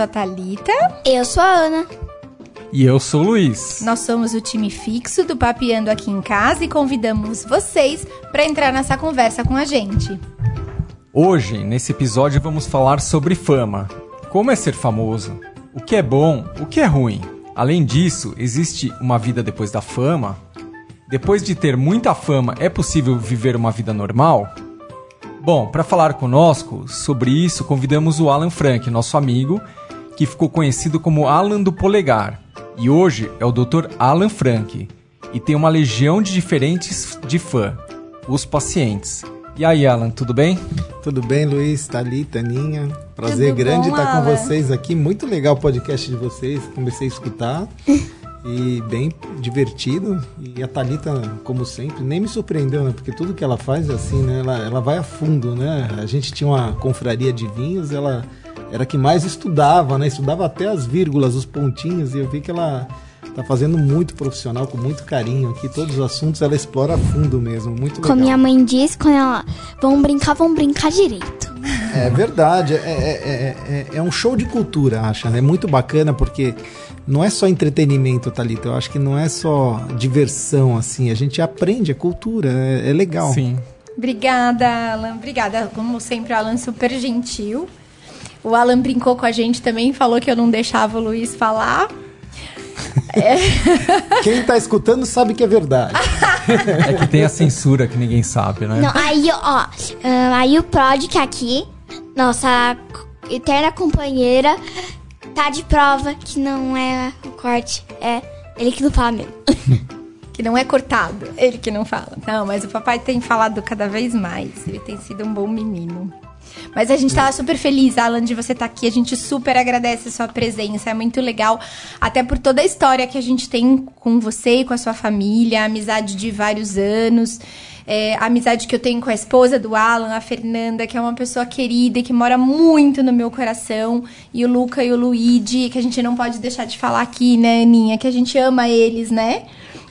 sou a Thalita. Eu sou a Ana. E eu sou o Luiz. Nós somos o time fixo do Papeando aqui em casa e convidamos vocês para entrar nessa conversa com a gente. Hoje, nesse episódio, vamos falar sobre fama. Como é ser famoso? O que é bom? O que é ruim? Além disso, existe uma vida depois da fama? Depois de ter muita fama, é possível viver uma vida normal? Bom, para falar conosco sobre isso, convidamos o Alan Frank, nosso amigo, que ficou conhecido como Alan do Polegar. E hoje é o Dr. Alan Frank e tem uma legião de diferentes de fã, os pacientes. E aí, Alan, tudo bem? Tudo bem, Luiz, Thalita, Aninha. Prazer Tudo grande bom, estar com Alan? vocês aqui. Muito legal o podcast de vocês. Comecei a escutar. E bem divertido. E a Thalita, como sempre, nem me surpreendeu, né? Porque tudo que ela faz é assim, né? Ela, ela vai a fundo, né? A gente tinha uma confraria de vinhos, ela era a que mais estudava, né? Estudava até as vírgulas, os pontinhos. E eu vi que ela tá fazendo muito profissional, com muito carinho aqui. Todos os assuntos ela explora a fundo mesmo. Muito legal. Como minha mãe diz, quando ela. Vão brincar, vão brincar direito. É verdade, é, é, é, é- é um show de cultura, acha, né? Muito bacana porque não é só entretenimento, Thalita. Eu acho que não é só diversão, assim. A gente aprende, é cultura, é, é legal. Sim. Obrigada, Alan. Obrigada. Como sempre, o Alan super gentil. O Alan brincou com a gente também, falou que eu não deixava o Luiz falar. Quem tá escutando sabe que é verdade. É que tem a censura que ninguém sabe, né? Não, aí, ó. ah, aí o Prod, que é aqui, nossa eterna companheira, tá de prova que não é o corte. É ele que não fala mesmo. Que não é cortado. Ele que não fala. Não, mas o papai tem falado cada vez mais. Ele tem sido um bom menino. Mas a gente tava super feliz, Alan, de você estar aqui. A gente super agradece a sua presença. É muito legal. Até por toda a história que a gente tem com você e com a sua família. A amizade de vários anos. É, a amizade que eu tenho com a esposa do Alan, a Fernanda, que é uma pessoa querida e que mora muito no meu coração. E o Luca e o Luigi, que a gente não pode deixar de falar aqui, né, Aninha? Que a gente ama eles, né?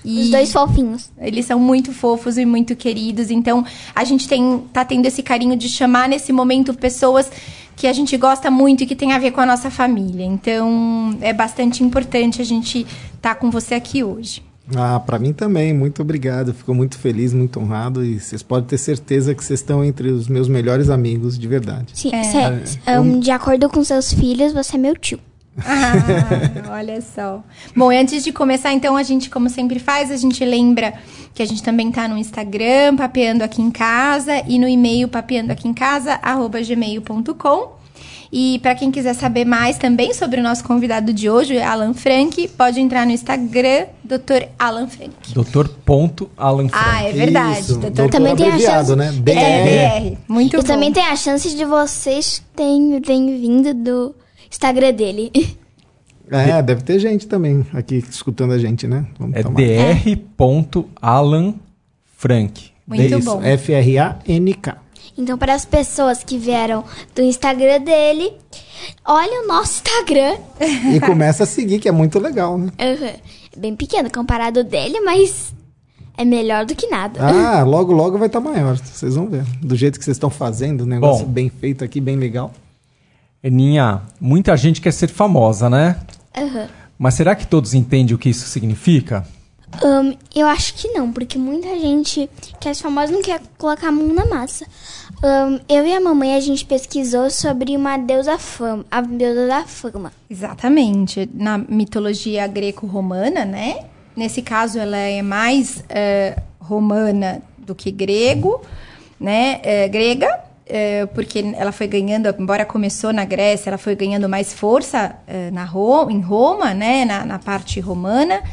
E- Os dois fofinhos. eles são muito fofos e muito queridos. Então, a gente tem, tá tendo esse carinho de chamar nesse momento pessoas que a gente gosta muito e que tem a ver com a nossa família. Então, é bastante importante a gente estar com você aqui hoje. Ah, pra mim também, muito obrigado. Fico muito feliz, muito honrado. E vocês podem ter certeza que vocês estão entre os meus melhores amigos, de verdade. Sim, É. cê- um, de acordo com seus filhos, você é meu tio. Ah, olha só. Bom, e antes de começar, então, a gente, como sempre faz, a gente lembra que a gente também tá no Instagram, papeando aqui em casa, e no e-mail papeando aqui em casa, arroba gmail.com. E para quem quiser saber mais também sobre o nosso convidado de hoje, Alan Frank, pode entrar no Instagram, Dr. Alan Frank. Ponto Alan Frank. Ah, é verdade. Isso, doutor. doutor Também tem a chance- né? DR. É, DR. Muito e bom. também tem a chance de vocês terem vindo do Instagram dele. É, deve ter gente também aqui escutando a gente, né? Vamos É tomar. dr. ponto Alan Frank. Muito Isso, bom. F-R-A-N-K. Então, para as pessoas que vieram do Instagram dele, olha o nosso Instagram. E começa a seguir, que é muito legal, né? Uhum. É bem pequeno comparado dele, mas é melhor do que nada. Ah, logo, logo vai estar maior. Vocês vão ver. Do jeito que vocês estão fazendo, um negócio Bom. bem feito aqui, bem legal. Eninha, muita gente quer ser famosa, né? Uhum. Mas será que todos entendem o que isso significa? Ahn, eu acho que não, porque muita gente que é famosa não quer colocar a mão na massa. Ahn, eu e a mamãe, a gente pesquisou sobre uma deusa fama, a deusa da fama. Exatamente. Na mitologia greco-romana, né? Nesse caso, ela é mais eh, romana do que grego, né? Eh, grega, porque ela foi ganhando, embora começou na Grécia, ela foi ganhando mais força eh, na Ro em Roma, né? Na, na parte romana.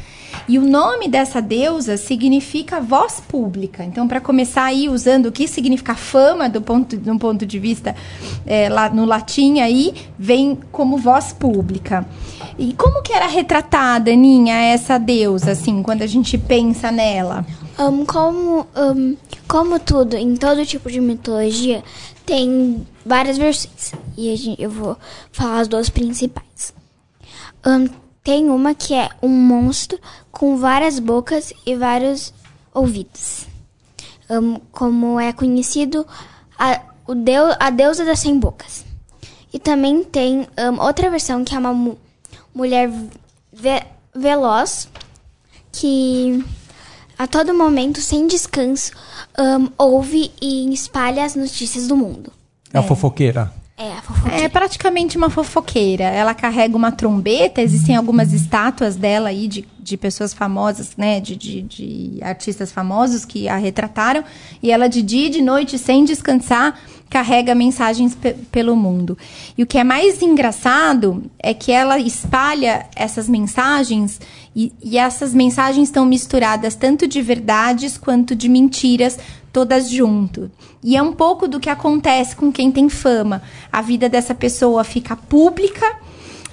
E o nome dessa deusa significa voz pública. Então, para começar aí usando o que significa fama do ponto, do ponto de vista eh, lá no latim aí, vem como voz pública. E como que era retratada, Aninha, essa deusa, assim, quando a gente pensa nela? Ahn, como, ahn, como tudo, em todo tipo de mitologia, tem várias versões. E gente- eu vou falar as duas principais. Ahn, tem uma que é um monstro com várias bocas e vários ouvidos. Como é conhecido, a, o deu, a deusa das cem bocas. E também tem um, outra versão que é uma mu mulher ve veloz que a todo momento, sem descanso, um, ouve e espalha as notícias do mundo. É a fofoqueira. É, fofoqueira. É praticamente uma fofoqueira. Ela carrega uma trombeta, existem algumas estátuas dela aí de, de pessoas famosas, né? De, de, de artistas famosos que a retrataram. E ela, de dia e de noite, sem descansar, carrega mensagens pe- pelo mundo. E o que é mais engraçado é que ela espalha essas mensagens e, e essas mensagens estão misturadas tanto de verdades quanto de mentiras, todas junto. E é um pouco do que acontece com quem tem fama. A vida dessa pessoa fica pública,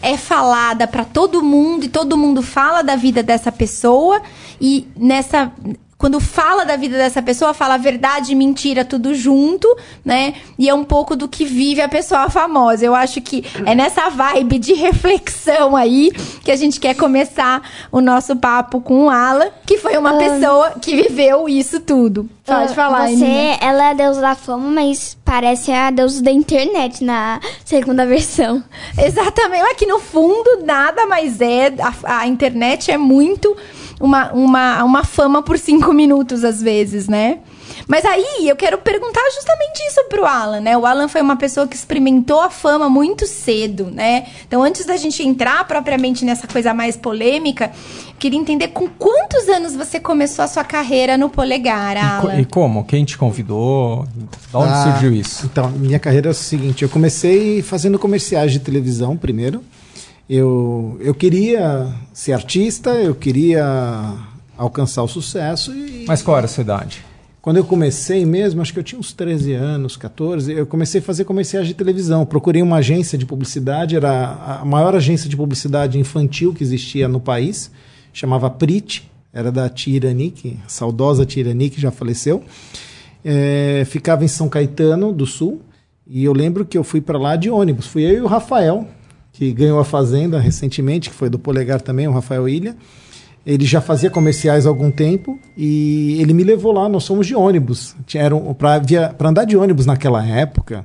é falada para todo mundo e todo mundo fala da vida dessa pessoa e nessa quando fala da vida dessa pessoa, fala verdade e mentira tudo junto, né? E é um pouco do que vive a pessoa famosa. Eu acho que é nessa vibe de reflexão aí que a gente quer começar o nosso papo com o Alan, que foi uma pessoa que viveu isso tudo. Pode Ah, falar, Você, ela é a deusa da fama, mas parece a deusa da internet na segunda versão. Exatamente. Mas que no fundo nada mais é. A, a internet é muito uma, uma, uma fama por cinco minutos, às vezes, né? Mas aí eu quero perguntar justamente isso pro Alan, né? O Alan foi uma pessoa que experimentou a fama muito cedo, né? Então, antes da gente entrar propriamente nessa coisa mais polêmica, queria entender com quantos anos você começou a sua carreira no polegar, E, co- Alan? e como? Quem te convidou? Da onde Ah, surgiu isso? Então, minha carreira é o seguinte: eu comecei fazendo comerciais de televisão primeiro. Eu, eu queria ser artista, eu queria alcançar o sucesso. E Mas qual era a sua idade? quando eu comecei mesmo, acho que eu tinha uns 13 anos, 14, eu comecei a fazer comerciais de televisão. Procurei uma agência de publicidade, era a maior agência de publicidade infantil que existia no país, chamava Prit, era da Tia Irani, que, saudosa Tia Irani, que já faleceu. É, ficava em São Caetano do Sul, e eu lembro que eu fui para lá de ônibus. Fui eu e o Rafael, que ganhou a Fazenda recentemente, que foi do Polegar também, o Rafael Ilha. Ele já fazia comerciais há algum tempo e ele me levou lá. Nós fomos de ônibus. Para andar de ônibus naquela época,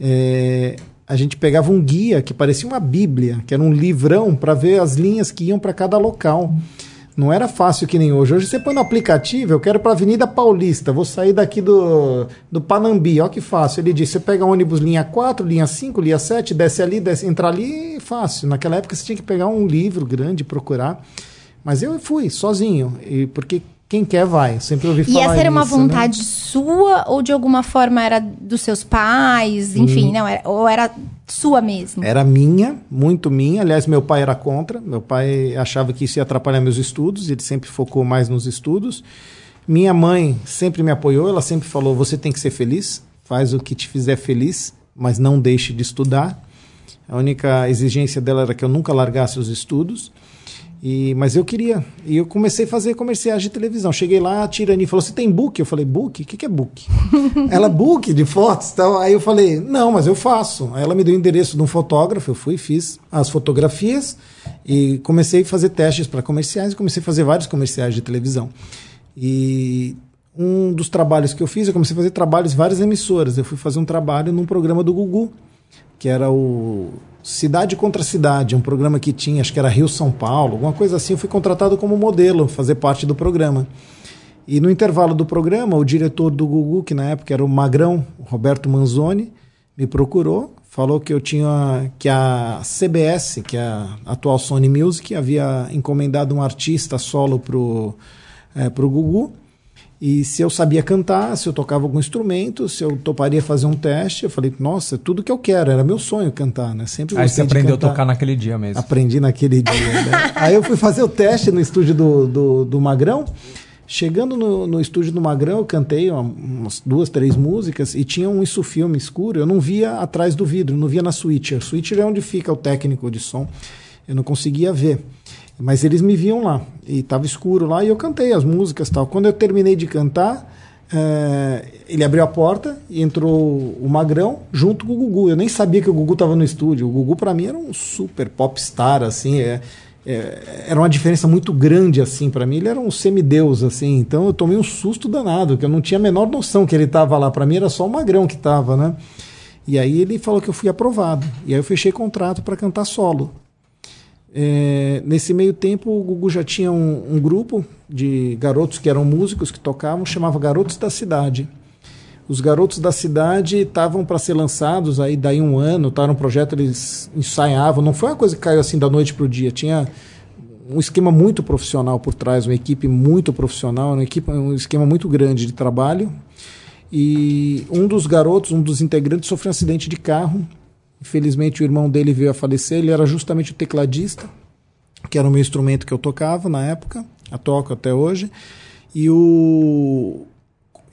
é, a gente pegava um guia que parecia uma bíblia, que era um livrão para ver as linhas que iam para cada local. Não era fácil que nem hoje. Hoje você põe no aplicativo, eu quero para Avenida Paulista, vou sair daqui do, do Panambi, olha que fácil. Ele disse: você pega ônibus linha 4, linha 5, linha 7, desce ali, desce, entra ali, fácil. Naquela época você tinha que pegar um livro grande, procurar. Mas eu fui sozinho, e porque quem quer vai. Sempre ouvi E falar essa era uma isso, né? vontade sua ou de alguma forma era dos seus pais? Enfim, não, era, ou era sua mesmo? Era minha, muito minha. Aliás, meu pai era contra. Meu pai achava que isso ia atrapalhar meus estudos. Ele sempre focou mais nos estudos. Minha mãe sempre me apoiou. Ela sempre falou: você tem que ser feliz, faz o que te fizer feliz, mas não deixe de estudar. A única exigência dela era que eu nunca largasse os estudos. E, mas eu queria. E eu comecei a fazer comerciais de televisão. Cheguei lá, a Tirani falou: Você tem book? Eu falei: Book? O que, que é book? ela, book de fotos e tal. Aí eu falei: Não, mas eu faço. Aí ela me deu o endereço de um fotógrafo. Eu fui, fiz as fotografias e comecei a fazer testes para comerciais e comecei a fazer vários comerciais de televisão. E um dos trabalhos que eu fiz, eu comecei a fazer trabalhos em várias emissoras. Eu fui fazer um trabalho num programa do Gugu, que era o Cidade contra Cidade, um programa que tinha, acho que era Rio São Paulo, alguma coisa assim. Eu fui contratado como modelo, fazer parte do programa. E no intervalo do programa, o diretor do Gugu, que na época era o Magrão, Roberto Manzoni, me procurou, falou que eu tinha que a CBS, que é a atual Sony Music, havia encomendado um artista solo pro é, pro Gugu. E se eu sabia cantar, se eu tocava algum instrumento, se eu toparia fazer um teste, eu falei, nossa, tudo que eu quero, era meu sonho cantar, né? Sempre Aí você aprendeu a tocar naquele dia mesmo. Aprendi naquele dia. né? Aí eu fui fazer o teste no estúdio do, do, do Magrão. Chegando no, no estúdio do Magrão, eu cantei uma- umas duas, três músicas e tinha um filme escuro. Eu não via atrás do vidro, não via na switcher. Switcher é onde fica o técnico de som. Eu não conseguia ver. Mas eles me viam lá. E estava escuro lá e eu cantei as músicas tal. Quando eu terminei de cantar, eh, ele abriu a porta e entrou o Magrão junto com o Gugu. Eu nem sabia que o Gugu estava no estúdio. O Gugu, para mim, era um super popstar, assim. É, é, era uma diferença muito grande, assim, para mim. Ele era um semideus, assim. Então eu tomei um susto danado, que eu não tinha a menor noção que ele estava lá. Para mim era só o Magrão que estava, né? E aí ele falou que eu fui aprovado. E aí eu fechei contrato para cantar solo. É, nesse meio tempo, o Gugu já tinha um, um, grupo de garotos que eram músicos que tocavam, chamava Garotos da Cidade. Os Garotos da Cidade estavam para ser lançados aí daí um ano, tá no projeto, eles ensaiavam. Não foi uma coisa que caiu assim da noite para o dia. Tinha um esquema muito profissional por trás, uma equipe muito profissional, uma equipe, um esquema muito grande de trabalho. E um dos garotos, um dos integrantes, sofreu um acidente de carro Infelizmente, o irmão dele veio a falecer. Ele era justamente o tecladista, que era o meu instrumento que eu tocava na época, a toco até hoje. E o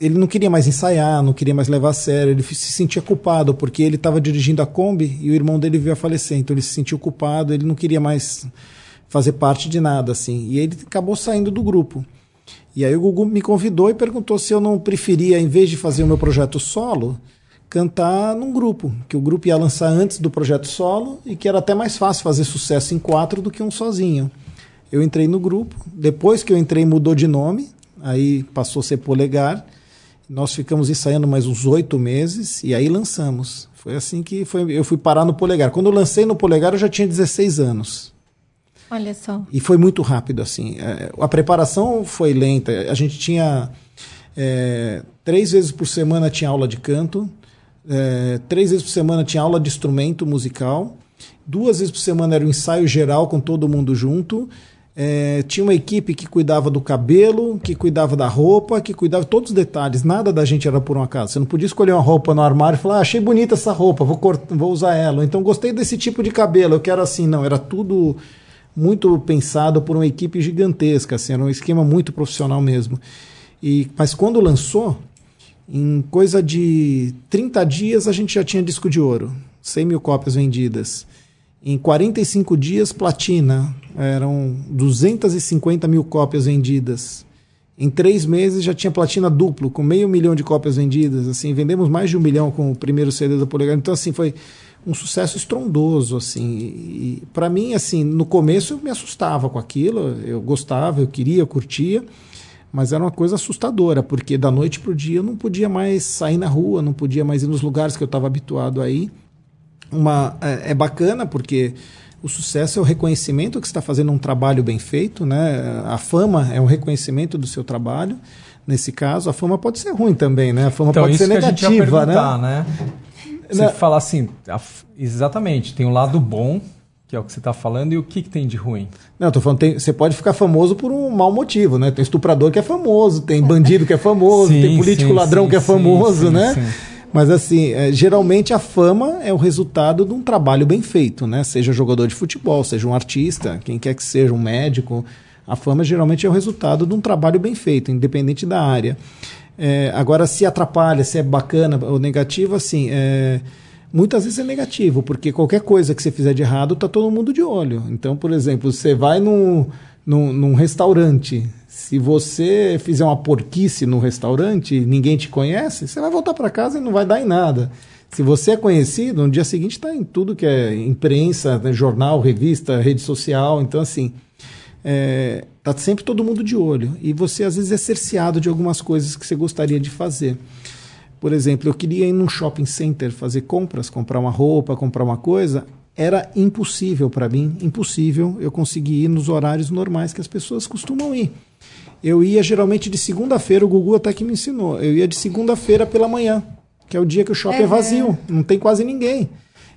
ele não queria mais ensaiar, não queria mais levar a sério, ele se sentia culpado porque ele estava dirigindo a Kombi e o irmão dele veio a falecer, então ele se sentiu culpado, ele não queria mais fazer parte de nada assim. E ele acabou saindo do grupo. E aí o Gugu me convidou e perguntou se eu não preferia, em vez de fazer o meu projeto solo, cantar num grupo, que o grupo ia lançar antes do projeto solo e que era até mais fácil fazer sucesso em quatro do que um sozinho. Eu entrei no grupo, depois que eu entrei mudou de nome, aí passou a ser Polegar. Nós ficamos ensaiando mais uns oito meses e aí lançamos. Foi assim que foi, eu fui parar no Polegar. Quando eu lancei no Polegar eu já tinha 16 anos. Olha só. E foi muito rápido assim. É, a preparação foi lenta. A gente tinha é, três vezes por semana tinha aula de canto é, três vezes por semana tinha aula de instrumento musical. Duas vezes por semana era o um ensaio geral com todo mundo junto. É, tinha uma equipe que cuidava do cabelo, que cuidava da roupa, que cuidava de todos os detalhes. Nada da gente era por um acaso. Você não podia escolher uma roupa no armário e falar: ah, achei bonita essa roupa, vou, vou usar ela. Então gostei desse tipo de cabelo, eu quero assim. Não, era tudo muito pensado por uma equipe gigantesca. Assim, era um esquema muito profissional mesmo. E, mas quando lançou, em coisa de 30 dias a gente já tinha disco de ouro, 100 mil cópias vendidas. Em 45 dias, platina, eram 250 mil cópias vendidas. Em três meses já tinha platina duplo, com meio milhão de cópias vendidas. Assim, vendemos mais de um milhão com o primeiro CD da Polegar. Então, assim, foi um sucesso estrondoso, assim. E para mim, assim, no começo eu me assustava com aquilo. Eu gostava, eu queria, eu curtia. Mas era uma coisa assustadora, porque da noite para o dia eu não podia mais sair na rua, não podia mais ir nos lugares que eu estava habituado a ir. Uma, é, é, bacana porque o sucesso é o reconhecimento que você está fazendo um trabalho bem feito, né? A fama é um reconhecimento do seu trabalho. Nesse caso, a fama pode ser ruim também, né? A fama então, pode ser negativa, né? né? Você fala assim, exatamente, tem um lado bom que é o que você está falando, e o que, que tem de ruim? Não, eu tô falando, tem, você pode ficar famoso por um mau motivo, né? Tem estuprador que é famoso, tem bandido que é famoso, sim, tem político sim, ladrão sim, que é famoso, né? Mas assim, é, geralmente a fama é o resultado de um trabalho bem feito, né? Seja jogador de futebol, seja um artista, quem quer que seja, um médico. A fama geralmente é o resultado de um trabalho bem feito, independente da área. É, agora, se atrapalha, se é bacana ou negativo, assim, é, muitas vezes é negativo, porque qualquer coisa que você fizer de errado, tá todo mundo de olho. Então, por exemplo, você vai num, num, num restaurante, se você fizer uma porquice no restaurante ninguém te conhece, você vai voltar para casa e não vai dar em nada. Se você é conhecido, no dia seguinte está em tudo que é imprensa, né, jornal, revista, rede social. Então, assim, é, tá sempre todo mundo de olho. E você, às vezes, é cerceado de algumas coisas que você gostaria de fazer. Por exemplo, eu queria ir num shopping center fazer compras, comprar uma roupa, comprar uma coisa. Era impossível para mim, impossível eu conseguir ir nos horários normais que as pessoas costumam ir. Eu ia geralmente de segunda-feira, o Gugu até que me ensinou. Eu ia de segunda-feira pela manhã, que é o dia que o shopping é, é vazio, não tem quase ninguém.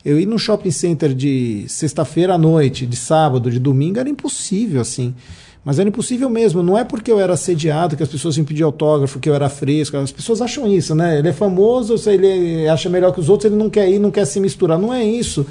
Eu ir no shopping center de sexta-feira à noite, de sábado, de domingo, era impossível, assim. Mas era impossível mesmo. Não é porque eu era assediado que as pessoas me pediam autógrafo, que eu era fresco. As pessoas acham isso, né? Ele é famoso, ele acha melhor que os outros, ele não quer ir, não quer se misturar. Não é isso.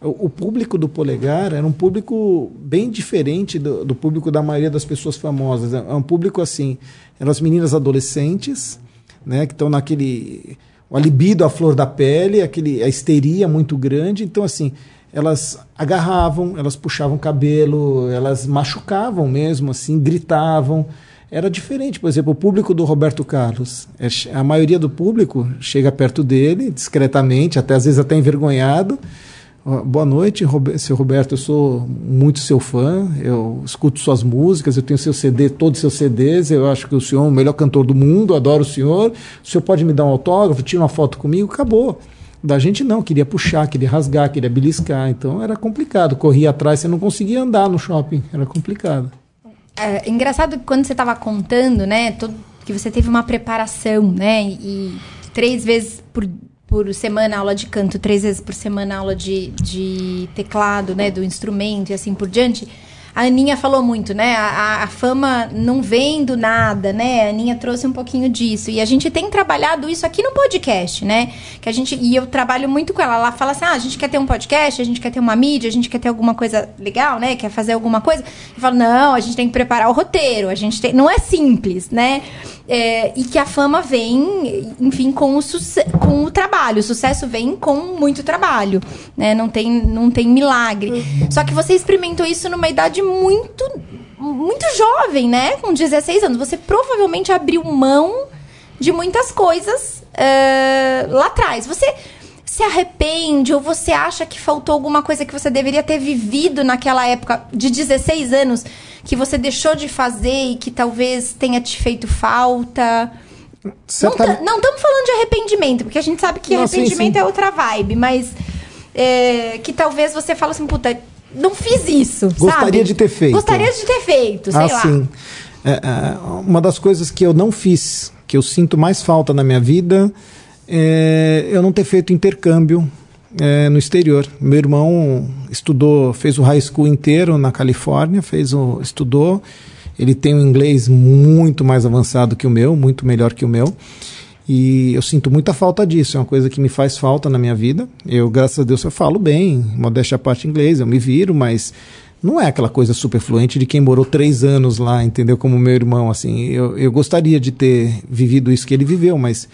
O público do Polegar era um público bem diferente do, do público da maioria das pessoas famosas. É um público assim, eram as meninas adolescentes, né, que estão naquele o libido à flor da pele, aquele a histeria muito grande. Então assim, elas agarravam, elas puxavam cabelo, elas machucavam mesmo, assim, gritavam. Era diferente, por exemplo, o público do Roberto Carlos. É a maioria do público chega perto dele, discretamente, até às vezes até envergonhado. Boa noite, seu Roberto. Eu sou muito seu fã. Eu escuto suas músicas, eu tenho seu CD, todos os seus CDs. Eu acho que o senhor é o melhor cantor do mundo, adoro o senhor. O senhor pode me dar um autógrafo, tira uma foto comigo, acabou. Da gente não, queria puxar, queria rasgar, queria beliscar. Então era complicado. Corria atrás, você não conseguia andar no shopping. Era complicado. É engraçado que quando você estava contando, né, todo, que você teve uma preparação, né, e três vezes por, por semana aula de canto, três vezes por semana aula de, de teclado, né, do instrumento e assim por diante a Aninha falou muito, né? A, a, fama não vem do nada, né? A Aninha trouxe um pouquinho disso. E a gente tem trabalhado isso aqui no podcast, né? Que a gente, e eu trabalho muito com ela. Ela fala assim: ah, a gente quer ter um podcast, a gente quer ter uma mídia, a gente quer ter alguma coisa legal, né? Quer fazer alguma coisa. Eu falo, não, a gente tem que preparar o roteiro, a gente tem. Não é simples, né? É, e que a fama vem, enfim, com o, com o trabalho. O sucesso vem com muito trabalho, né? Não tem, não tem milagre. Só que você experimentou isso numa idade muito, muito jovem, né? Com 16 anos. Você provavelmente abriu mão de muitas coisas uh, lá atrás. Você se arrepende ou você acha que faltou alguma coisa que você deveria ter vivido naquela época de 16 anos que você deixou de fazer e que talvez tenha te feito falta? Certa... Não estamos falando de arrependimento, porque a gente sabe que não, arrependimento sim, sim. é outra vibe, mas é, que talvez você fale assim, puta, não fiz isso. Gostaria sabe? de ter feito. Gostaria de ter feito, sei ah, lá. Sim. É, é, uma das coisas que eu não fiz, que eu sinto mais falta na minha vida, é eu não ter feito intercâmbio é, no exterior. Meu irmão estudou, fez o high school inteiro na Califórnia, fez o, estudou. Ele tem um inglês muito mais avançado que o meu, muito melhor que o meu. E eu sinto muita falta disso, é uma coisa que me faz falta na minha vida. Eu, graças a Deus, eu falo bem, modéstia à parte inglês, eu me viro, mas não é aquela coisa super fluente de quem morou três anos lá, entendeu? Como meu irmão, assim. Eu, eu gostaria de ter vivido isso que ele viveu, mas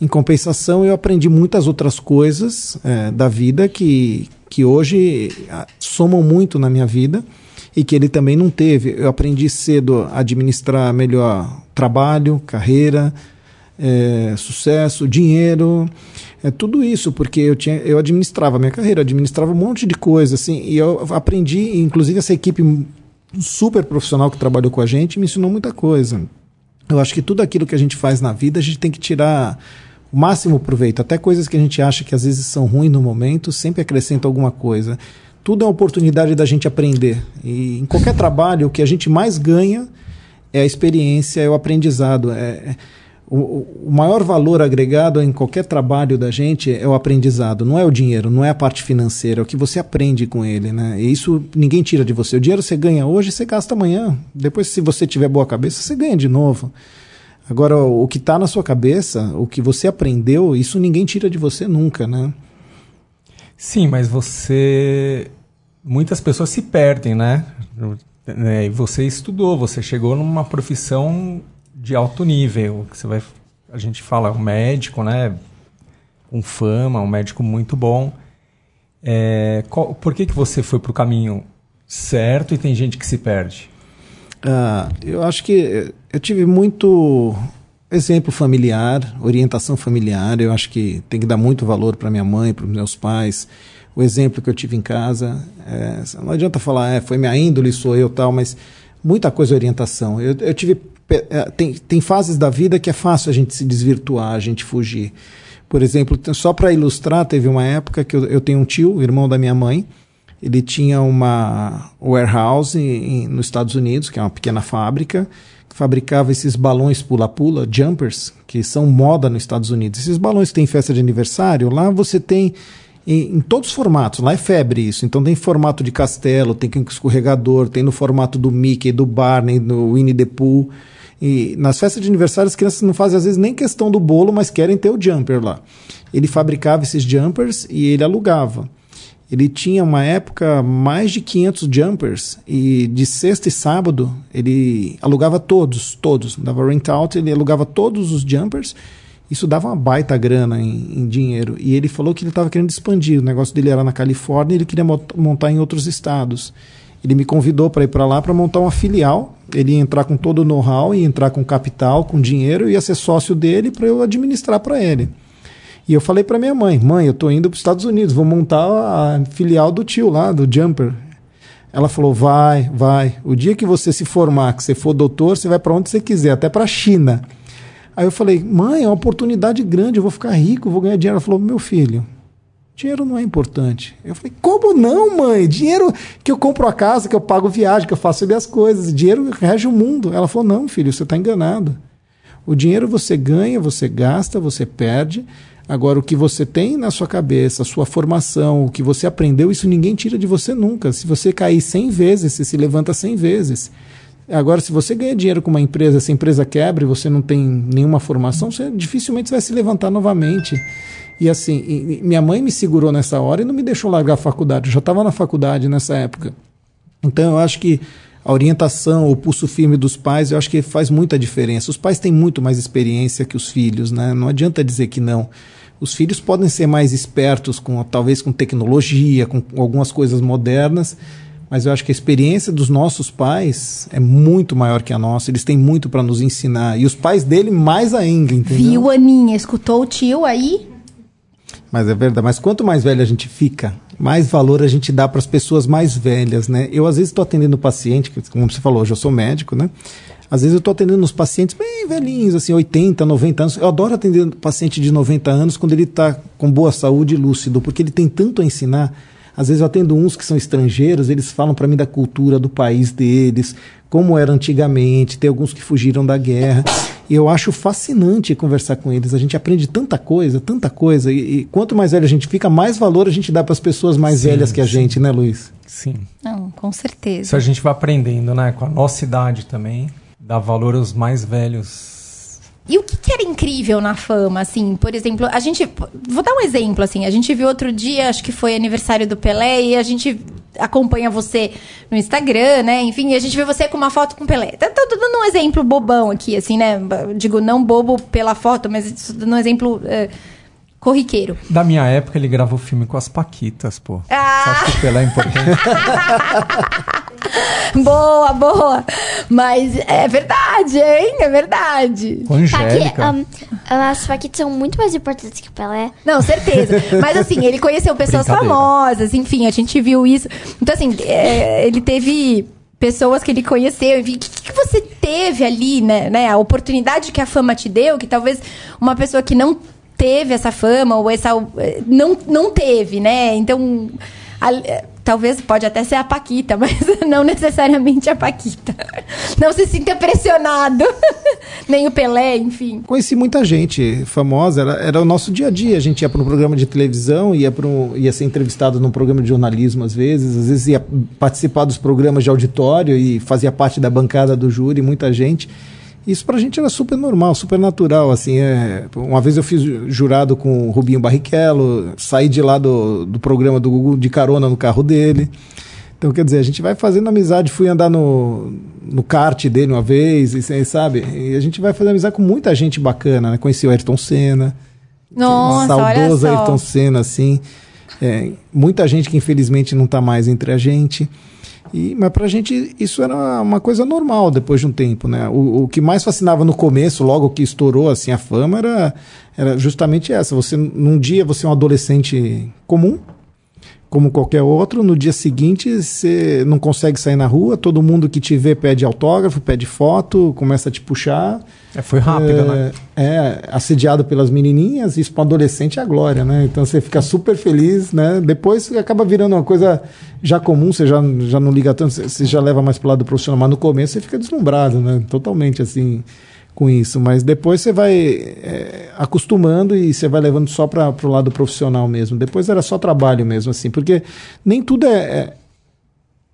em compensação eu aprendi muitas outras coisas é, da vida que, que hoje somam muito na minha vida e que ele também não teve. Eu aprendi cedo a administrar melhor trabalho, carreira, é, sucesso, dinheiro, é, tudo isso, porque eu, tinha, eu administrava minha carreira, administrava um monte de coisa, assim, e eu aprendi, inclusive essa equipe super profissional que trabalhou com a gente me ensinou muita coisa. Eu acho que tudo aquilo que a gente faz na vida, a gente tem que tirar o máximo proveito, até coisas que a gente acha que às vezes são ruins no momento, sempre acrescenta alguma coisa. Tudo é uma oportunidade da gente aprender. E em qualquer trabalho, o que a gente mais ganha é a experiência, é o aprendizado. É, é o, o, maior valor agregado em qualquer trabalho da gente é o aprendizado, não é o dinheiro, não é a parte financeira, é o que você aprende com ele, né? E isso ninguém tira de você. O dinheiro você ganha hoje, você gasta amanhã. Depois, se você tiver boa cabeça, você ganha de novo. Agora, o que está na sua cabeça, o que você aprendeu, isso ninguém tira de você nunca, né? Sim, mas você. Muitas pessoas se perdem, né? É, você estudou, você chegou numa profissão de alto nível, que você vai, a gente fala, um médico, né, com fama, um médico muito bom. É, qual, por que, que você foi para o caminho certo e tem gente que se perde? Ah, eu acho que eu tive muito exemplo familiar, orientação familiar. Eu acho que tem que dar muito valor para minha mãe, para os meus pais. O exemplo que eu tive em casa, é, não adianta falar, é, foi minha índole, sou eu tal, mas muita coisa orientação. Eu, eu tive é, tem, tem fases da vida que é fácil a gente se desvirtuar, a gente fugir. Por exemplo, só para ilustrar, teve uma época que eu, eu tenho um tio, irmão da minha mãe, ele tinha uma warehouse em, nos Estados Unidos, que é uma pequena fábrica, que fabricava esses balões pula-pula, jumpers, que são moda nos Estados Unidos. Esses balões que tem festa de aniversário, lá você tem em, em, todos os formatos. Lá é febre isso. Então tem formato de castelo, tem escorregador, tem no formato do Mickey, do Barney, do Winnie the Pooh. E nas festas de aniversário as crianças não fazem às vezes nem questão do bolo, mas querem ter o jumper lá. Ele fabricava esses jumpers e ele alugava. Ele tinha uma época mais de 500 jumpers e de sexta e sábado ele alugava todos, todos. Dava rent out, ele alugava todos os jumpers. Isso dava uma baita grana em, em dinheiro. E ele falou que ele estava querendo expandir. O negócio dele era na Califórnia ele queria montar em outros estados. Ele me convidou para ir para lá para montar uma filial. Ele ia entrar com todo o know-how, ia entrar com capital, com dinheiro, ia ser sócio dele para eu administrar para ele. E eu falei para minha mãe: mãe, eu estou indo para os Estados Unidos, vou montar a filial do tio lá, do Jumper. Ela falou: vai, vai. O dia que você se formar, que você for doutor, você vai para onde você quiser, até para a China. Aí eu falei: mãe, é uma oportunidade grande, eu vou ficar rico, vou ganhar dinheiro. Ela falou: meu filho, Dinheiro não é importante. Eu falei, como não, mãe? Dinheiro que eu compro a casa, que eu pago viagem, que eu faço ali as coisas. Dinheiro rege o mundo. Ela falou, não, filho, você está enganado. O dinheiro você ganha, você gasta, você perde. Agora, o que você tem na sua cabeça, a sua formação, o que você aprendeu, isso ninguém tira de você nunca. Se você cair 100 vezes, você se levanta 100 vezes. Agora, se você ganha dinheiro com uma empresa, essa empresa quebra e você não tem nenhuma formação, você dificilmente vai se levantar novamente. E assim, e minha mãe me segurou nessa hora e não me deixou largar a faculdade. Eu já estava na faculdade nessa época. Então eu acho que a orientação, o pulso firme dos pais, eu acho que faz muita diferença. Os pais têm muito mais experiência que os filhos, né? Não adianta dizer que não. Os filhos podem ser mais espertos, com talvez com tecnologia, com algumas coisas modernas, mas eu acho que a experiência dos nossos pais é muito maior que a nossa. Eles têm muito para nos ensinar. E os pais dele mais ainda, entendeu? Viu, Aninha? Escutou o tio aí? Mas é verdade. Mas quanto mais velho a gente fica, mais valor a gente dá para as pessoas mais velhas, né? Eu às vezes estou atendendo paciente, como você falou, hoje eu sou médico, né? Às vezes eu estou atendendo uns pacientes bem velhinhos, assim, 80, 90 anos. Eu adoro atender paciente de 90 anos quando ele está com boa saúde e lúcido, porque ele tem tanto a ensinar. Às vezes eu atendo uns que são estrangeiros, eles falam para mim da cultura do país deles, como era antigamente, tem alguns que fugiram da guerra. E eu acho fascinante conversar com eles. A gente aprende tanta coisa, tanta coisa. E, e quanto mais velho a gente fica, mais valor a gente dá para as pessoas mais Sim, velhas que a sim. gente, né, Luiz? Sim. Não, com certeza. Isso a gente vai aprendendo, né? Com a nossa idade também. Dar valor aos mais velhos. E o que, que era incrível na fama, assim? Por exemplo, a gente. Vou dar um exemplo, assim. A gente viu outro dia, acho que foi aniversário do Pelé, e a gente acompanha você no Instagram, né? Enfim, a gente vê você com uma foto com o Pelé. Tá- Tô, tô dando um exemplo bobão aqui, assim, né? Digo, não bobo pela foto, mas tô dando um exemplo eh, corriqueiro. Da minha época, ele gravou filme com as Paquitas, pô. Ah! Você acha que o Pelé é importante? boa, boa. Mas é verdade, hein? É verdade. Com Tá um, as faquitas são muito mais importantes que o Pelé. Não, certeza. Mas assim, ele conheceu pessoas famosas, enfim, a gente viu isso. Então, assim, é, ele teve pessoas que ele conheceu, enfim, o que, que você teve ali, né, né? A oportunidade que a fama te deu, que talvez uma pessoa que não teve essa fama, ou essa. eh, não, não teve, né? Então. a- eh, talvez pode até ser a Paquita, mas não necessariamente a Paquita. Não se sinta pressionado. Nem o Pelé, enfim. Conheci muita gente famosa, era, era o nosso dia a dia. A gente ia para um programa de televisão, ia, um, ia ser entrevistado num programa de jornalismo às vezes, às vezes ia participar dos programas de auditório e fazia parte da bancada do júri, muita gente. Isso pra gente era super normal, super natural, assim, é... uma vez eu fiz jurado com o Rubinho Barrichello, saí de lá do, do programa do Google de carona no carro dele, então, quer dizer, a gente vai fazendo amizade. Fui andar no, no kart dele uma vez, e, sabe? E a gente vai fazendo amizade com muita gente bacana, né? Conheci o Ayrton Senna. Nossa, olha saudoso só. Ayrton Senna, assim. É, muita gente que infelizmente não está mais entre a gente. E, mas pra gente isso era uma coisa normal depois de um tempo, né? O, o que mais fascinava no começo, logo que estourou assim a fama, era, era justamente essa. Você num dia você é um adolescente comum, como qualquer outro, no dia seguinte você não consegue sair na rua, todo mundo que te vê pede autógrafo, pede foto, começa a te puxar. É, foi rápido, né? É, é, assediado pelas menininhas, isso para adolescente é a glória, né? Então você fica super feliz, né? Depois acaba virando uma coisa já comum, você já, já não liga tanto, você já leva mais pro lado profissional, mas no começo você fica deslumbrado, né? Totalmente assim com isso, mas depois você vai é, acostumando e você vai levando só para o lado profissional mesmo. Depois era só trabalho mesmo, assim, porque nem tudo é, é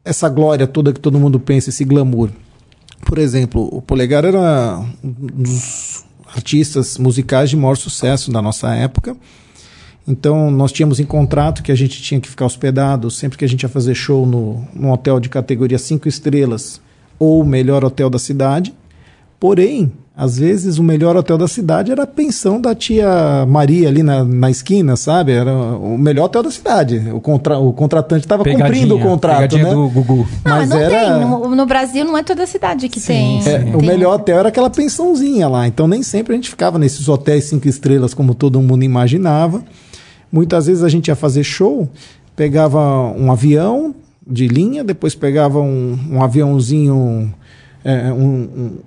essa glória toda que todo mundo pensa, esse glamour. Por exemplo, o Polegar era um dos artistas musicais de maior sucesso da nossa época. Então, nós tínhamos em contrato que a gente tinha que ficar hospedado sempre que a gente ia fazer show no, num hotel de categoria 5 estrelas ou melhor hotel da cidade. Porém, às vezes o melhor hotel da cidade era a pensão da tia Maria ali na, na esquina, sabe? Era o melhor hotel da cidade. O, contra, o contratante estava cumprindo o contrato, né? do Gugu. Não, Mas não era- tem. No, no Brasil não é toda cidade que tem. sim. É, tem o melhor hotel era aquela pensãozinha lá. Então nem sempre a gente ficava nesses hotéis cinco estrelas como todo mundo imaginava. Muitas vezes a gente ia fazer show, pegava um avião de linha, depois pegava um, um aviãozinho é, um,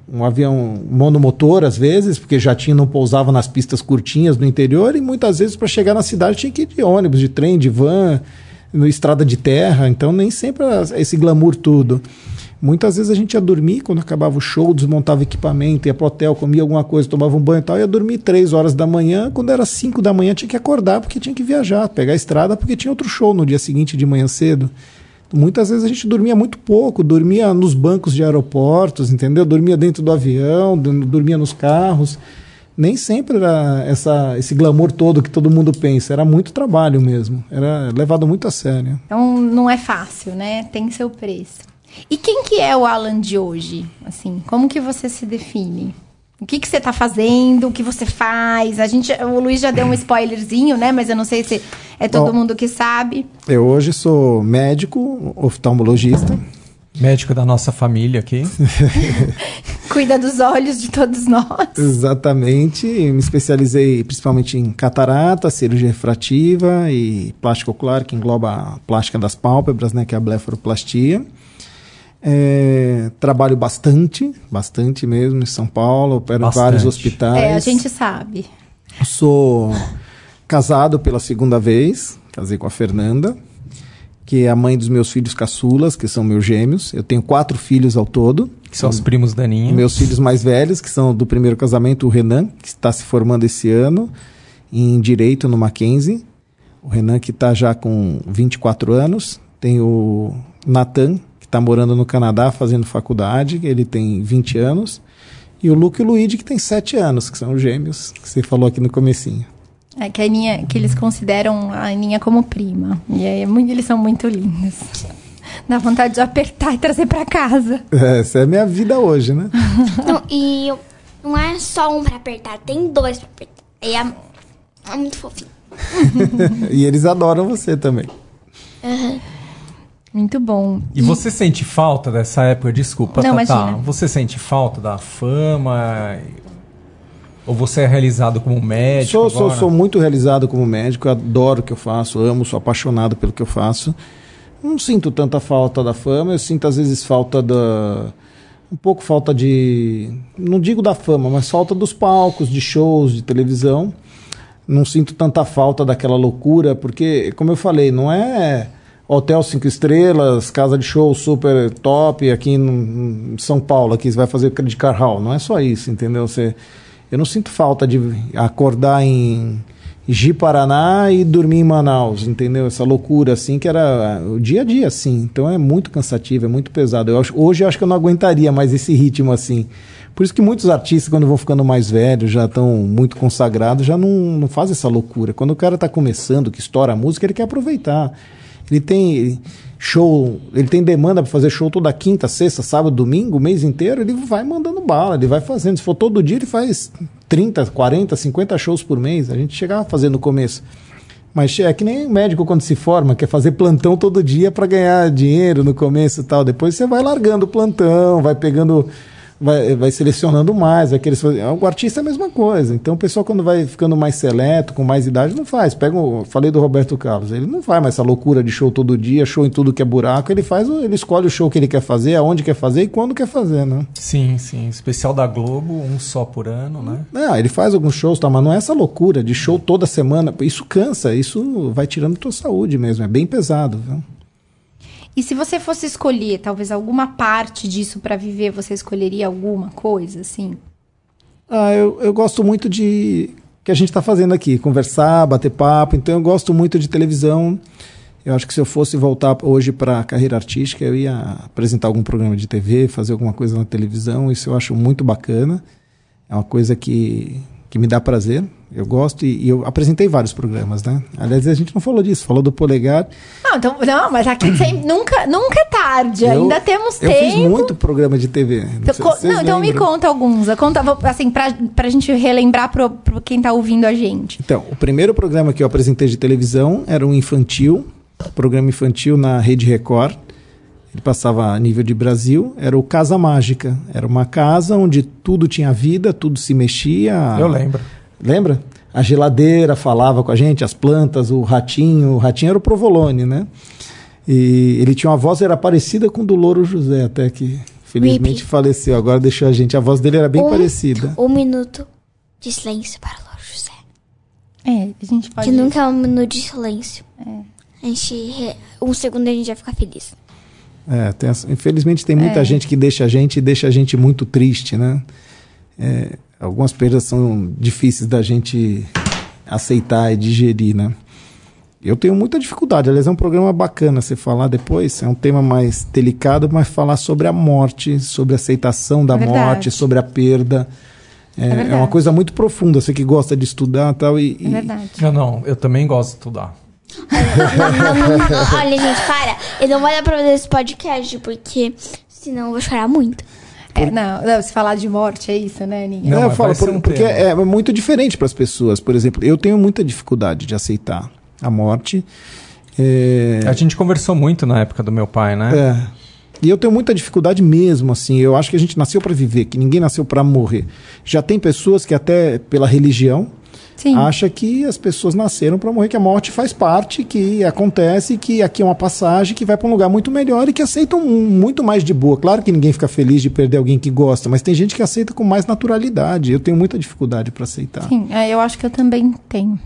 um, um, avião monomotor, às vezes, porque já tinha, não pousava nas pistas curtinhas no interior, e muitas vezes para chegar na cidade tinha que ir de ônibus, de trem, de van, no estrada de terra, então nem sempre esse glamour tudo. Muitas vezes a gente ia dormir quando acabava o show, desmontava equipamento, ia pro hotel, comia alguma coisa, tomava um banho e tal, ia dormir três horas da manhã. Quando era cinco da manhã tinha que acordar porque tinha que viajar, pegar a estrada porque tinha outro show no dia seguinte de manhã cedo. Muitas vezes a gente dormia muito pouco, dormia nos bancos de aeroportos, entendeu? Dormia dentro do avião, dormia nos carros. Nem sempre era essa, esse glamour todo que todo mundo pensa. Era muito trabalho mesmo. Era levado muito a sério. Então não é fácil, né? Tem seu preço. E quem que é o Alan de hoje? Assim, como que você se define? O que, que você está fazendo? O que você faz? A gente, o Luiz já deu um spoilerzinho, né? Mas eu não sei se é todo Bom, mundo que sabe. Eu hoje sou médico, oftalmologista. Médico da nossa família aqui. Cuida dos olhos de todos nós. Exatamente. Me especializei principalmente em catarata, cirurgia refrativa e plástico ocular, que engloba a plástica das pálpebras, né? Que é a blefaroplastia. É, trabalho bastante, bastante mesmo em São Paulo, opero em vários hospitais. É, a gente sabe. Sou casado pela segunda vez, casei com a Fernanda, que é a mãe dos meus filhos caçulas, que são meus gêmeos. Eu tenho quatro filhos ao todo. Que são os primos Daninha. Meus filhos mais velhos, que são do primeiro casamento, o Renan, que está se formando esse ano em Direito no Mackenzie. O Renan, que está já com 24 anos. Tem o Natan, que está morando no Canadá fazendo faculdade, ele tem 20 anos, e o Luke e o Luigi, que tem 7 anos, que são gêmeos, que você falou aqui no comecinho. É que a Aninha, que eles consideram a Aninha como prima. E é muito, eles são muito lindos. Dá vontade de apertar e trazer para casa. É, essa é a minha vida hoje, né? não, e não é só um para apertar, tem dois para apertar. E é, é muito fofinho. e eles adoram você também. Uhum. Muito bom. E, e, você sente falta dessa época? Desculpa, Não, Tata. Imagina. Você sente falta da fama? Ou você é realizado como médico? Sou, sou, sou, muito realizado como médico, adoro o que eu faço, amo, sou apaixonado pelo que eu faço. Não sinto tanta falta da fama, eu sinto às vezes falta da. Um pouco falta de. Não digo da fama, mas falta dos palcos, de shows, de televisão. Não sinto tanta falta daquela loucura, porque, como eu falei, não é hotel cinco estrelas, casa de show super top aqui em São Paulo, aqui você vai fazer Card Hall. Não é só isso, entendeu? Você, eu não sinto falta de acordar em Ji-Paraná e dormir em Manaus, entendeu? Essa loucura assim que era o dia a dia assim. Então é muito cansativo, é muito pesado. Eu acho, hoje eu acho que eu não aguentaria mais esse ritmo assim. Por isso que muitos artistas, quando vão ficando mais velhos, já estão muito consagrados, já não, não fazem essa loucura. Quando o cara está começando, que estoura a música, ele quer aproveitar. Ele tem show, ele tem demanda para fazer show toda quinta, sexta, sábado, domingo, o mês inteiro, ele vai mandando bala, ele vai fazendo. Se for todo dia, ele faz 30, 40, 50 shows por mês. A gente chegava fazer no começo. Mas é que nem médico quando se forma, quer fazer plantão todo dia para ganhar dinheiro no começo e tal. Depois você vai largando o plantão, vai pegando vai, vai selecionando mais, vai querer fazer. O artista é a mesma coisa. Então o pessoal, quando vai ficando mais seleto, com mais idade, não faz. Pega o, falei do Roberto Carlos, ele não faz mais essa loucura de show todo dia, show em tudo que é buraco. Ele faz, ele escolhe o show que ele quer fazer, aonde quer fazer e quando quer fazer, né? Sim, sim. Especial da Globo, um só por ano, né? É, ele faz alguns shows, tá, mas não é essa loucura de show toda semana. Isso cansa, isso vai tirando tua saúde mesmo, é bem pesado, viu? E se você fosse escolher, talvez alguma parte disso para viver, você escolheria alguma coisa, assim? Ah, eu, eu gosto muito de que a gente está fazendo aqui, conversar, bater papo. Então eu gosto muito de televisão. Eu acho que se eu fosse voltar hoje para a carreira artística, eu ia apresentar algum programa de TV, fazer alguma coisa na televisão. Isso eu acho muito bacana. É uma coisa que que me dá prazer. Eu gosto e, e, eu apresentei vários programas, né? Aliás, a gente não falou disso, falou do polegar. Não, então, não mas aqui nunca, nunca é tarde, eu, ainda temos eu tempo. Eu fiz muito programa de TV. Não, então, não então me conta alguns. Conta, assim, pra, pra gente relembrar pro, pro quem tá ouvindo a gente. Então, o primeiro programa que eu apresentei de televisão era um infantil, programa infantil na Rede Record ele passava a nível de Brasil, era o Casa Mágica. Era uma casa onde tudo tinha vida, tudo se mexia. Eu lembro. Lembra? A geladeira falava com a gente, as plantas, o ratinho. O ratinho era o provolone, né? E ele tinha uma voz, era parecida com o do Louro José, até que Infelizmente Rip. faleceu, agora deixou a gente. A voz dele era bem Um- parecida. Um minuto de silêncio para o Louro José. É, a gente pode. Que nunca é um minuto de silêncio. A gente. Um segundo a gente vai ficar feliz. É, tem infelizmente tem muita gente que deixa a gente e deixa a gente muito triste, né? É, algumas perdas são difíceis da gente aceitar e digerir, né? Eu tenho muita dificuldade. Aliás, é um programa bacana você falar depois. É um tema mais delicado, mas falar sobre a morte, sobre a aceitação da É morte, sobre a perda. É, É é uma coisa muito profunda. Você que gosta de estudar e tal. E, É e- verdade. Eu não, eu também gosto de estudar. Não, não, não, olha, gente, para. Eu não vou dar pra fazer esse podcast, porque senão eu vou chorar muito. É, não, não, se falar de morte, é isso, né, Aninha? Não, Não, eu falo, por- um porque tema. é muito diferente para as pessoas. Por exemplo, eu tenho muita dificuldade de aceitar a morte. É, A gente conversou muito na época do meu pai, né? é. E eu tenho muita dificuldade mesmo, assim. Eu acho que a gente nasceu para viver, que ninguém nasceu para morrer. Já tem pessoas que até pela religião Sim. acha que as pessoas nasceram para morrer, que a morte faz parte, que acontece, que aqui é uma passagem, que vai para um lugar muito melhor e que aceitam muito mais de boa. Claro que ninguém fica feliz de perder alguém que gosta, mas tem gente que aceita com mais naturalidade. Eu tenho muita dificuldade para aceitar. Sim, é, eu acho que eu também tenho.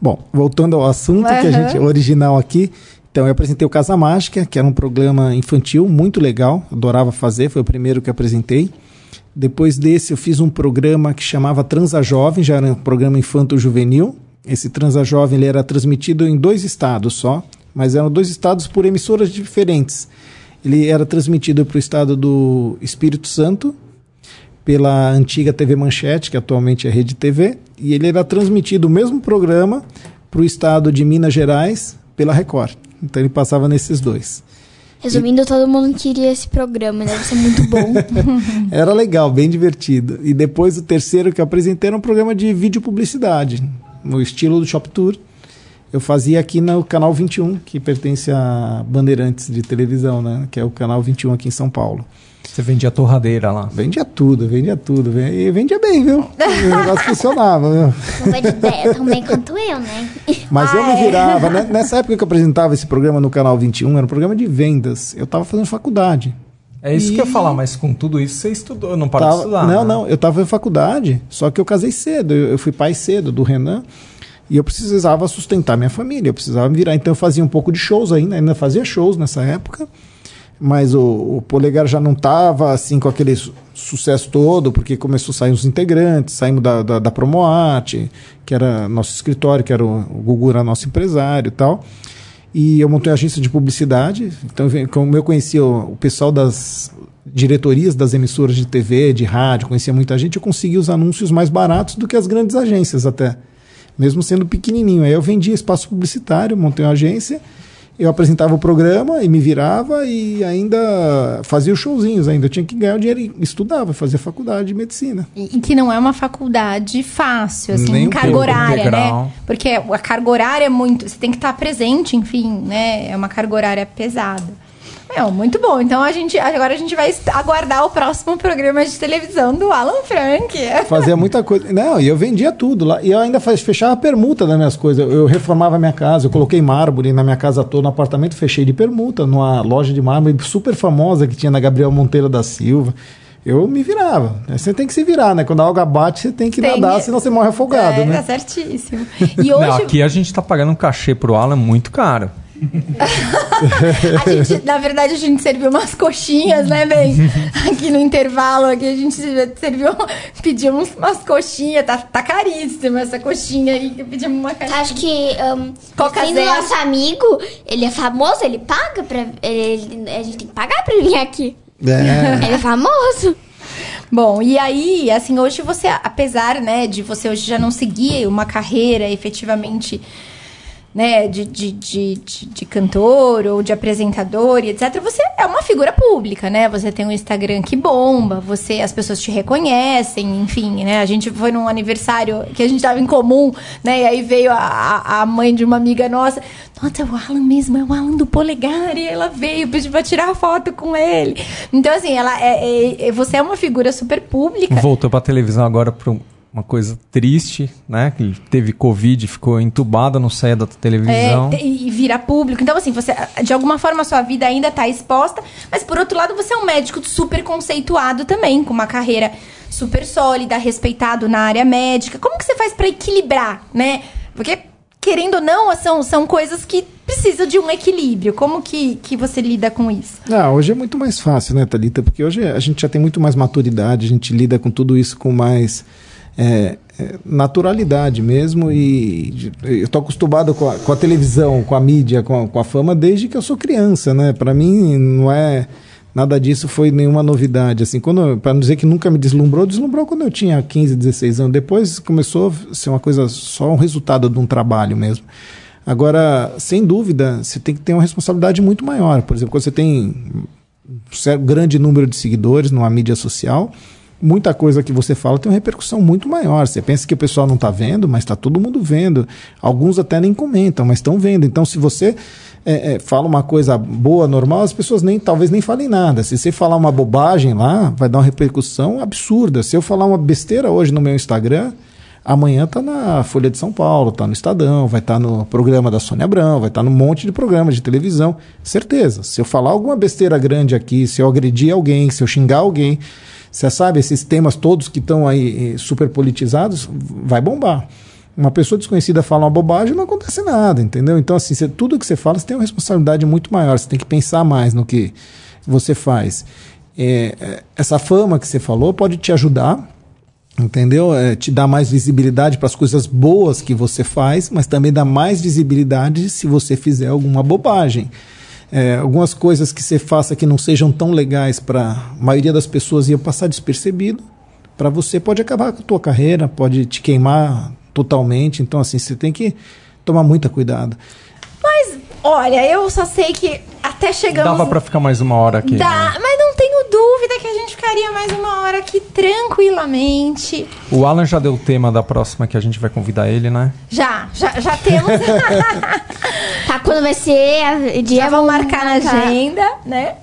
Bom, voltando ao assunto que a gente original aqui. Então, eu apresentei o Casa Mágica, que era um programa infantil muito legal, adorava fazer, foi o primeiro que apresentei. Depois desse, eu fiz um programa que chamava Transa Jovem, já era um programa infanto-juvenil. Esse Transa Jovem ele era transmitido em dois estados só, mas eram dois estados por emissoras diferentes. Ele era transmitido para o estado do Espírito Santo, pela antiga TV Manchete, que atualmente é Rede TV, e ele era transmitido o mesmo programa para o estado de Minas Gerais pela Record. Então ele passava nesses dois. Resumindo, todo mundo queria esse programa, deve ser muito bom. Era legal, bem divertido. E depois o terceiro que eu apresentei era um programa de vídeo publicidade, no estilo do Shop Tour. Eu fazia aqui no canal 21, que pertence a Bandeirantes de televisão, né? Que é o canal 21 aqui em São Paulo. Você vendia torradeira lá. Vendia tudo, vendia tudo. E vendia bem, viu? O negócio funcionava, viu? Não vai de ideia tão bem quanto eu, né? Mas eu Ah, me é? virava. né? Nessa época que eu apresentava esse programa no canal 21, era um programa de vendas. Eu estava fazendo faculdade. É isso que eu ia falar, mas com tudo isso você estudou, não parou de Tava- estudar. não, né? não, eu estava em faculdade, só que eu casei cedo. Eu, eu fui pai cedo do Renan. E eu precisava sustentar minha família, eu precisava me virar. Então eu fazia um pouco de shows ainda, ainda fazia shows nessa época. Mas o, o Polegar já não estava assim com aquele su- sucesso todo, porque começou a sair os integrantes, saímos da, da, da Promoarte, que era nosso escritório, que era o, o Gugu era nosso empresário e tal. E eu montei uma agência de publicidade. Então, como eu conhecia o, o pessoal das diretorias das emissoras de TV, de rádio, conhecia muita gente, eu conseguia os anúncios mais baratos do que as grandes agências até. Mesmo sendo pequenininho. Aí eu vendia espaço publicitário, montei uma agência, eu apresentava o programa e me virava e ainda fazia os showzinhos ainda. Eu tinha que ganhar o dinheiro e estudava, fazia faculdade de medicina. E, e que não é uma faculdade fácil, assim, Nem carga pouco. horária, Integral. né? Porque a carga horária é muito. Você tem que estar presente, enfim, né? É uma carga horária pesada. É, muito bom. Então a gente agora a gente vai aguardar o próximo programa de televisão do Alan Frank. Fazia muita coisa. Não, e eu vendia tudo lá. E eu ainda faz, fechava a permuta das minhas coisas. Eu, eu reformava a minha casa, eu coloquei mármore na minha casa toda, no apartamento, fechei de permuta, numa loja de mármore super famosa que tinha na Gabriel Monteiro da Silva. Eu me virava. Você tem que se virar, né? Quando a água bate, você tem que Tem- nadar, senão você morre afogado, é, né? Tá certíssimo. E hoje Não, aqui a gente tá pagando um cachê pro Alan muito caro. a gente, na verdade, a gente serviu umas coxinhas, né, bem? Aqui no intervalo, aqui a gente serviu, pedimos umas coxinhas, tá, tá caríssima essa coxinha aí, que pedimos uma caixinha. acha que um, Coca Zero. nosso amigo, ele é famoso, ele paga pra. Ele, a gente tem que pagar pra ele vir aqui. É. Ele é famoso. Bom, e aí, assim, hoje você, apesar, né, de você hoje já não seguir uma carreira efetivamente, né, de, de, de, de, cantor ou de apresentador e etc., você é uma figura pública, né? Você tem um Instagram que bomba, você, as pessoas te reconhecem, enfim, né? A gente foi num aniversário que a gente tava em comum, né? E aí veio a, a a mãe de uma amiga nossa. Nossa, é o Alan mesmo, é o Alan do Polegar, e ela veio pediu pra tirar foto com ele. Então, assim, ela é, é- é- você é uma figura super pública. Voltou pra televisão agora pro uma coisa triste, né? Que teve Covid, ficou entubada, não saía da televisão. É, e vira público. Então, assim, você, de alguma forma, a sua vida ainda está exposta, mas por outro lado, você é um médico super conceituado também, com uma carreira super sólida, respeitado na área médica. Como que você faz para equilibrar, né? Porque, querendo ou não, são, são coisas que precisam de um equilíbrio. Como que, que você lida com isso? Ah, hoje é muito mais fácil, né, Thalita? Porque hoje a gente já tem muito mais maturidade, a gente lida com tudo isso com mais é, é, naturalidade mesmo e eu estou acostumado com a, com a, televisão, com a mídia, com a, com a, fama desde que eu sou criança, né? Para mim não é nada disso foi nenhuma novidade assim. Quando para não dizer que nunca me deslumbrou, deslumbrou quando eu tinha 15, 16 anos. Depois começou a ser uma coisa só um resultado de um trabalho mesmo. Agora, sem dúvida, você tem que ter uma responsabilidade muito maior. Por exemplo, quando você tem um grande número de seguidores numa mídia social, muita coisa que você fala tem uma repercussão muito maior. Você pensa que o pessoal não está vendo, mas está todo mundo vendo. Alguns até nem comentam, mas estão vendo. Então, se você é, é, fala uma coisa boa, normal, as pessoas nem talvez nem falem nada. Se você falar uma bobagem lá, vai dar uma repercussão absurda. Se eu falar uma besteira hoje no meu Instagram, amanhã está na Folha de São Paulo, está no Estadão, vai estar tá no programa da Sônia Abrão, vai estar tá num monte de programas de televisão. Certeza. Se eu falar alguma besteira grande aqui, se eu agredir alguém, se eu xingar alguém, você sabe, esses temas todos que estão aí eh, super politizados, vai bombar. Uma pessoa desconhecida fala uma bobagem não acontece nada, entendeu? Então, assim, você, tudo que você fala, você tem uma responsabilidade muito maior, você tem que pensar mais no que você faz. É, essa fama que você falou pode te ajudar, entendeu? É, te dá mais visibilidade para as coisas boas que você faz, mas também dá mais visibilidade se você fizer alguma bobagem é, algumas coisas que você faça que não sejam tão legais para a maioria das pessoas iam passar despercebido, para você pode acabar com a tua carreira, pode te queimar totalmente. Então, assim, você tem que tomar muito cuidado. Mas, olha, eu só sei que até chegamos... Dava para ficar mais uma hora aqui. Dá, né? mas dúvida que a gente ficaria mais uma hora aqui tranquilamente. O Alan já deu o tema da próxima que a gente vai convidar ele, né? Já, já, já temos. tá, quando vai ser dia Já vamos marcar, marcar na agenda, né?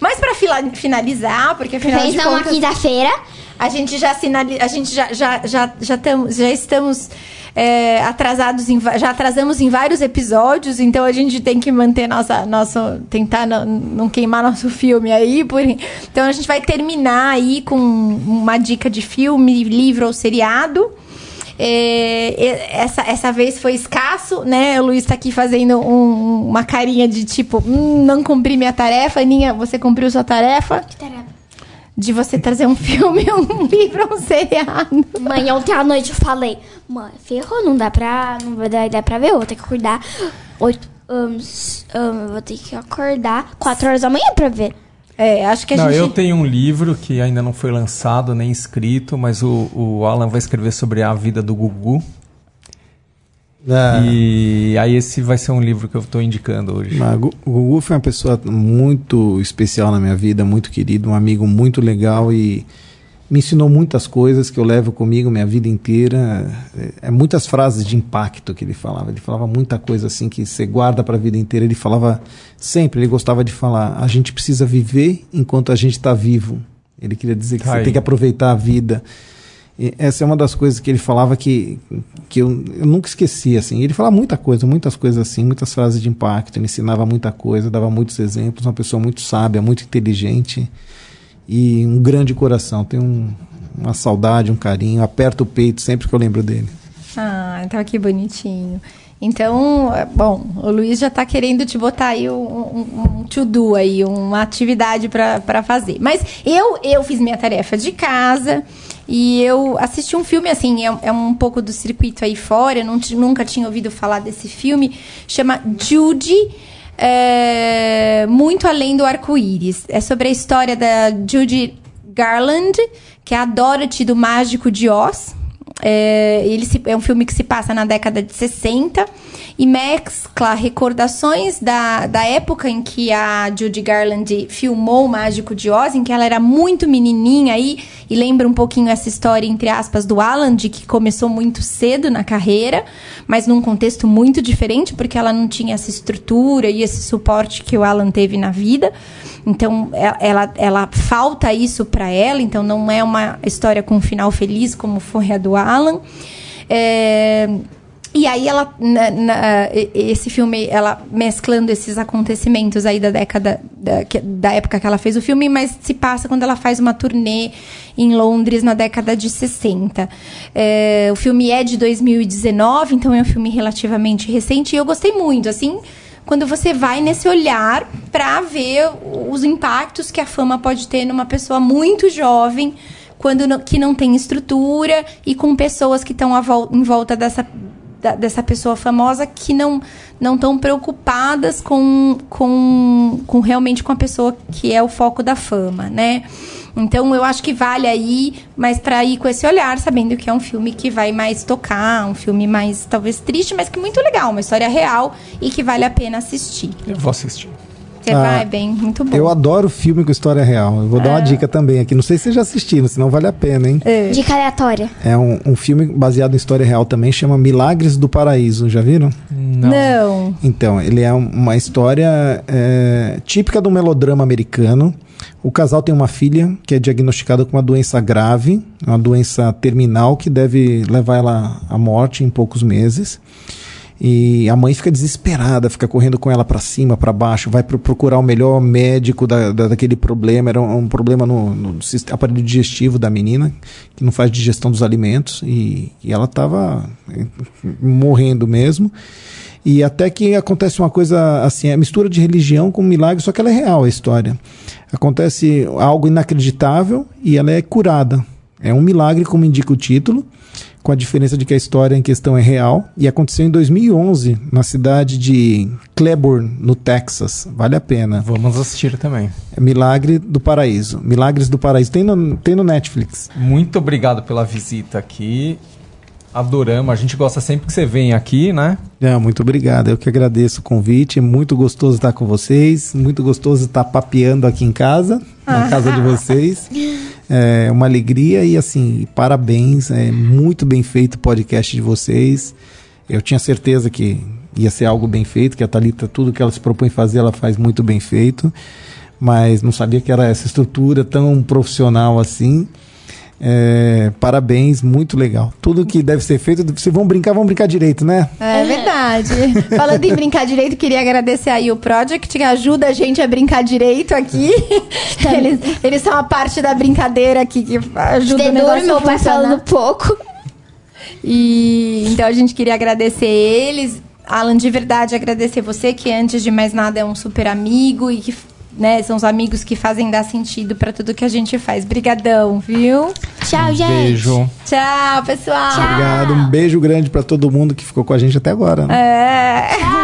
Mas para finalizar, porque afinal Fez de contas... uma quinta-feira. A gente já sinaliza, a gente já já já já, tamo, já estamos é, atrasados em, já atrasamos em vários episódios, então a gente tem que manter nossa nosso tentar não, não queimar nosso filme aí, por então a gente vai terminar aí com uma dica de filme, livro ou seriado. É, essa, essa vez foi escasso, né? O Luiz está aqui fazendo um, uma carinha de tipo, hum, não cumpri minha tarefa. Aninha, você cumpriu sua tarefa? Que tarefa? De você trazer um filme, um livro, um seriado. Mãe, ontem à noite eu falei, mãe, ferrou, não dá pra. Não vai dar, dar pra ver, eu vou ter que acordar. Oito. Um, um, vou ter que acordar 4 horas da manhã pra ver. É, acho que a não, gente. Eu tenho um livro que ainda não foi lançado nem escrito, mas o, o Alan vai escrever sobre a vida do Gugu. Ah. E aí esse vai ser um livro que eu estou indicando hoje. Mas, o Gugu foi uma pessoa muito especial na minha vida, muito querido, um amigo muito legal e me ensinou muitas coisas que eu levo comigo minha vida inteira. É, é, muitas frases de impacto que ele falava. Ele falava muita coisa assim que você guarda para a vida inteira. Ele falava sempre, ele gostava de falar: a gente precisa viver enquanto a gente está vivo. Ele queria dizer que tá você tem que aproveitar a vida. E essa é uma das coisas que ele falava que, que eu, eu nunca esqueci. Assim. Ele falava muita coisa, muitas coisas assim, muitas frases de impacto. Ele ensinava muita coisa, dava muitos exemplos. Uma pessoa muito sábia, muito inteligente e um grande coração. Tenho um, uma saudade, um carinho, aperto o peito sempre que eu lembro dele. Ah, então que bonitinho. Então, bom, o Luiz já está querendo te botar aí um, um, um to-do aí, uma atividade para fazer. Mas eu, eu fiz minha tarefa de casa e eu assisti um filme, assim, é, é um pouco do circuito aí fora, eu não, nunca tinha ouvido falar desse filme, chama Judy é, muito além do arco-íris. É sobre a história da Judy Garland, que é a Dorothy do Mágico de Oz. É, ele se, é um filme que se passa na década de 60 e mescla recordações da, da época em que a Judy Garland filmou o Mágico de Oz, em que ela era muito menininha aí, e lembra um pouquinho essa história, entre aspas, do Alan, de que começou muito cedo na carreira, mas num contexto muito diferente, porque ela não tinha essa estrutura e esse suporte que o Alan teve na vida. Então, ela, ela, ela falta isso para ela, então não é uma história com um final feliz como foi a do Alan. É, e aí ela, na, na, esse filme, ela mesclando esses acontecimentos aí da década, da, da, época que ela fez o filme, mas se passa quando ela faz uma turnê em Londres na década de 60. É, o filme é de 2019, então é um filme relativamente recente e eu gostei muito, assim, quando você vai nesse olhar para ver os impactos que a fama pode ter numa pessoa muito jovem, quando não, que não tem estrutura e com pessoas que estão em volta dessa da, dessa pessoa famosa que não não estão preocupadas com, com, com realmente com a pessoa que é o foco da fama, né? Então eu acho que vale aí, mas para ir com esse olhar, sabendo que é um filme que vai mais tocar, um filme mais talvez triste, mas que muito legal, uma história real e que vale a pena assistir. Eu vou assistir. Você ah, vai bem, muito bom. Eu adoro filme com história real. Eu vou dar uma ah. dica também aqui. Não sei se você já assistiu, senão vale a pena, hein? É. Dica aleatória. É um, um, filme baseado em história real também, chama Milagres do Paraíso. Já viram? Não. Não. Então, ele é uma história é, típica do melodrama americano. O casal tem uma filha que é diagnosticada com uma doença grave, uma doença terminal que deve levar ela à morte em poucos meses. E a mãe fica desesperada, fica correndo com ela para cima, para baixo, vai procurar o melhor médico da, da, daquele problema. Era um, um problema no, no, aparelho digestivo da menina, que não faz digestão dos alimentos, e, e ela estava morrendo mesmo. E até que acontece uma coisa assim, é mistura de religião com milagre, só que ela é real a história. Acontece algo inacreditável e ela é curada. É um milagre, como indica o título com a diferença de que a história em questão é real e aconteceu em 2011 na cidade de Claiborne, no Texas. Vale a pena. Vamos assistir também. É Milagre do Paraíso. Milagres do Paraíso. Tem no, tem no Netflix. Muito obrigado pela visita aqui. Adoramos. A gente gosta sempre que você vem aqui, né? É, muito obrigado. Eu que agradeço o convite. É muito gostoso estar com vocês. Muito gostoso estar papeando aqui em casa, na casa de vocês. É uma alegria e assim, parabéns. É muito bem feito o podcast de vocês. Eu tinha certeza que ia ser algo bem feito, que a Thalita, tudo que ela se propõe fazer, ela faz muito bem feito. Mas não sabia que era essa estrutura tão profissional assim. É, parabéns, muito legal. Tudo que deve ser feito, se vão brincar, vão brincar direito, né? É verdade. Falando em brincar direito, queria agradecer aí o Project, que ajuda a gente a brincar direito aqui. eles, eles são a parte da brincadeira aqui que ajuda Tem o negócio meu pai falando pouco. E então a gente queria agradecer eles. Alan, de verdade, agradecer você, que antes de mais nada é um super amigo e que né? São os amigos que fazem dar sentido para tudo que a gente faz. Brigadão, viu? Tchau, gente. Beijo. Tchau, pessoal. Tchau. Obrigado. Um beijo grande para todo mundo que ficou com a gente até agora. Né? É.